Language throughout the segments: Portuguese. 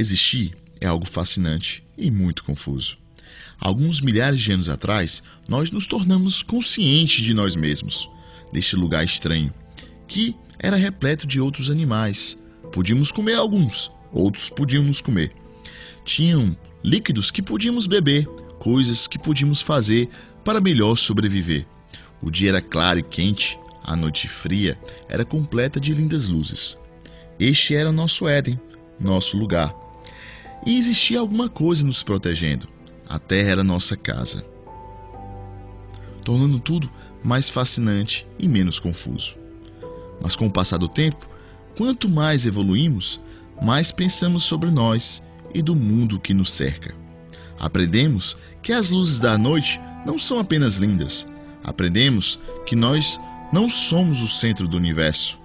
Existir é algo fascinante e muito confuso. Alguns milhares de anos atrás, nós nos tornamos conscientes de nós mesmos, neste lugar estranho, que era repleto de outros animais. Podíamos comer alguns, outros podíamos comer. Tinham líquidos que podíamos beber, coisas que podíamos fazer para melhor sobreviver. O dia era claro e quente, a noite fria era completa de lindas luzes. Este era o nosso Éden, nosso lugar. E existia alguma coisa nos protegendo. A terra era nossa casa, tornando tudo mais fascinante e menos confuso. Mas com o passar do tempo, quanto mais evoluímos, mais pensamos sobre nós e do mundo que nos cerca. Aprendemos que as luzes da noite não são apenas lindas. Aprendemos que nós não somos o centro do universo.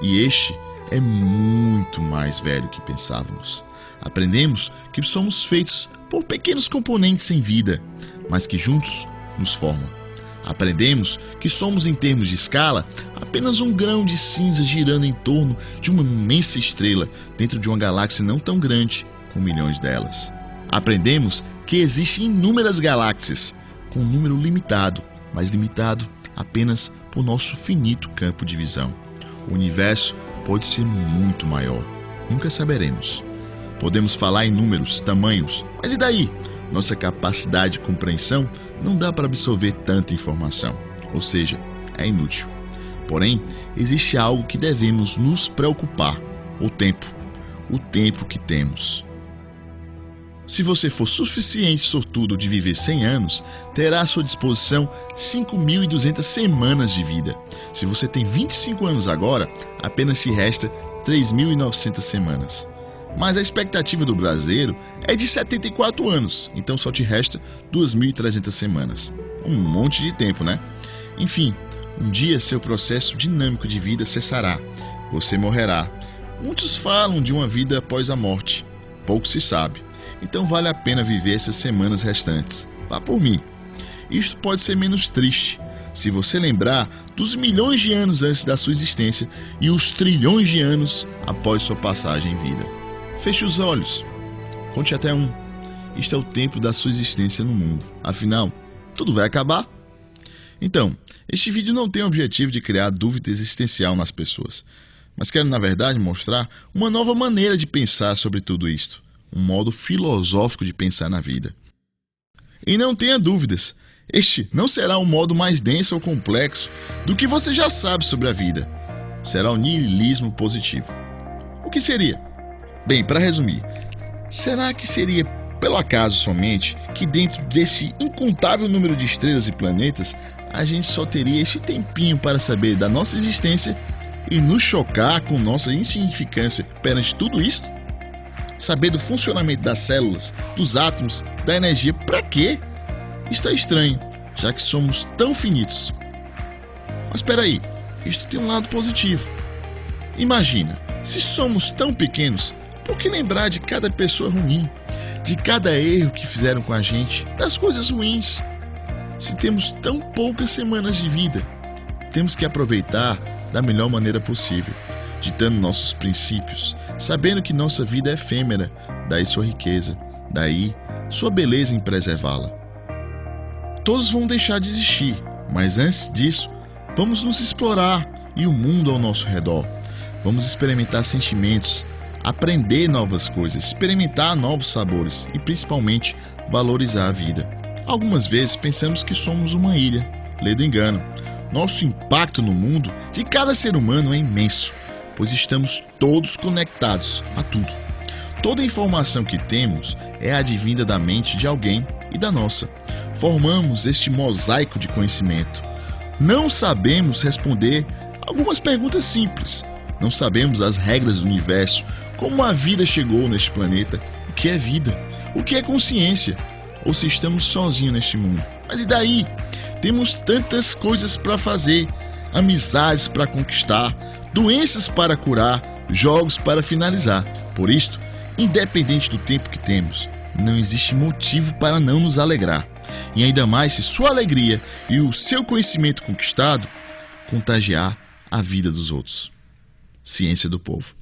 E este é muito mais velho que pensávamos. Aprendemos que somos feitos por pequenos componentes sem vida, mas que juntos nos formam. Aprendemos que somos, em termos de escala, apenas um grão de cinza girando em torno de uma imensa estrela dentro de uma galáxia não tão grande, com milhões delas. Aprendemos que existem inúmeras galáxias, com um número limitado, mas limitado apenas por nosso finito campo de visão. O universo pode ser muito maior. Nunca saberemos. Podemos falar em números, tamanhos, mas e daí? Nossa capacidade de compreensão não dá para absorver tanta informação, ou seja, é inútil. Porém, existe algo que devemos nos preocupar: o tempo. O tempo que temos. Se você for suficiente sortudo de viver 100 anos, terá à sua disposição 5.200 semanas de vida. Se você tem 25 anos agora, apenas te resta 3.900 semanas. Mas a expectativa do brasileiro é de 74 anos, então só te resta 2.300 semanas. Um monte de tempo, né? Enfim, um dia seu processo dinâmico de vida cessará. Você morrerá. Muitos falam de uma vida após a morte. Pouco se sabe. Então vale a pena viver essas semanas restantes. Vá por mim. Isto pode ser menos triste se você lembrar dos milhões de anos antes da sua existência e os trilhões de anos após sua passagem em vida. Feche os olhos. Conte até um. Isto é o tempo da sua existência no mundo. Afinal, tudo vai acabar. Então, este vídeo não tem o objetivo de criar dúvida existencial nas pessoas, mas quero, na verdade, mostrar uma nova maneira de pensar sobre tudo isto um modo filosófico de pensar na vida. E não tenha dúvidas, este não será um modo mais denso ou complexo do que você já sabe sobre a vida. Será o niilismo positivo. O que seria? Bem, para resumir, será que seria pelo acaso somente que dentro desse incontável número de estrelas e planetas a gente só teria este tempinho para saber da nossa existência e nos chocar com nossa insignificância perante tudo isso? Saber do funcionamento das células, dos átomos, da energia, para quê? Isto é estranho, já que somos tão finitos. Mas espera aí, isto tem um lado positivo. Imagina, se somos tão pequenos, por que lembrar de cada pessoa ruim, de cada erro que fizeram com a gente, das coisas ruins? Se temos tão poucas semanas de vida, temos que aproveitar da melhor maneira possível ditando nossos princípios, sabendo que nossa vida é efêmera, daí sua riqueza, daí sua beleza em preservá-la. Todos vão deixar de existir, mas antes disso, vamos nos explorar e o mundo ao nosso redor. Vamos experimentar sentimentos, aprender novas coisas, experimentar novos sabores e principalmente valorizar a vida. Algumas vezes pensamos que somos uma ilha, lê do engano. Nosso impacto no mundo de cada ser humano é imenso pois estamos todos conectados a tudo. Toda informação que temos é advinda da mente de alguém e da nossa. Formamos este mosaico de conhecimento. Não sabemos responder algumas perguntas simples. Não sabemos as regras do universo, como a vida chegou neste planeta, o que é vida, o que é consciência, ou se estamos sozinhos neste mundo. Mas e daí? Temos tantas coisas para fazer, amizades para conquistar, doenças para curar, jogos para finalizar. Por isto, independente do tempo que temos, não existe motivo para não nos alegrar. E ainda mais se sua alegria e o seu conhecimento conquistado contagiar a vida dos outros. Ciência do povo.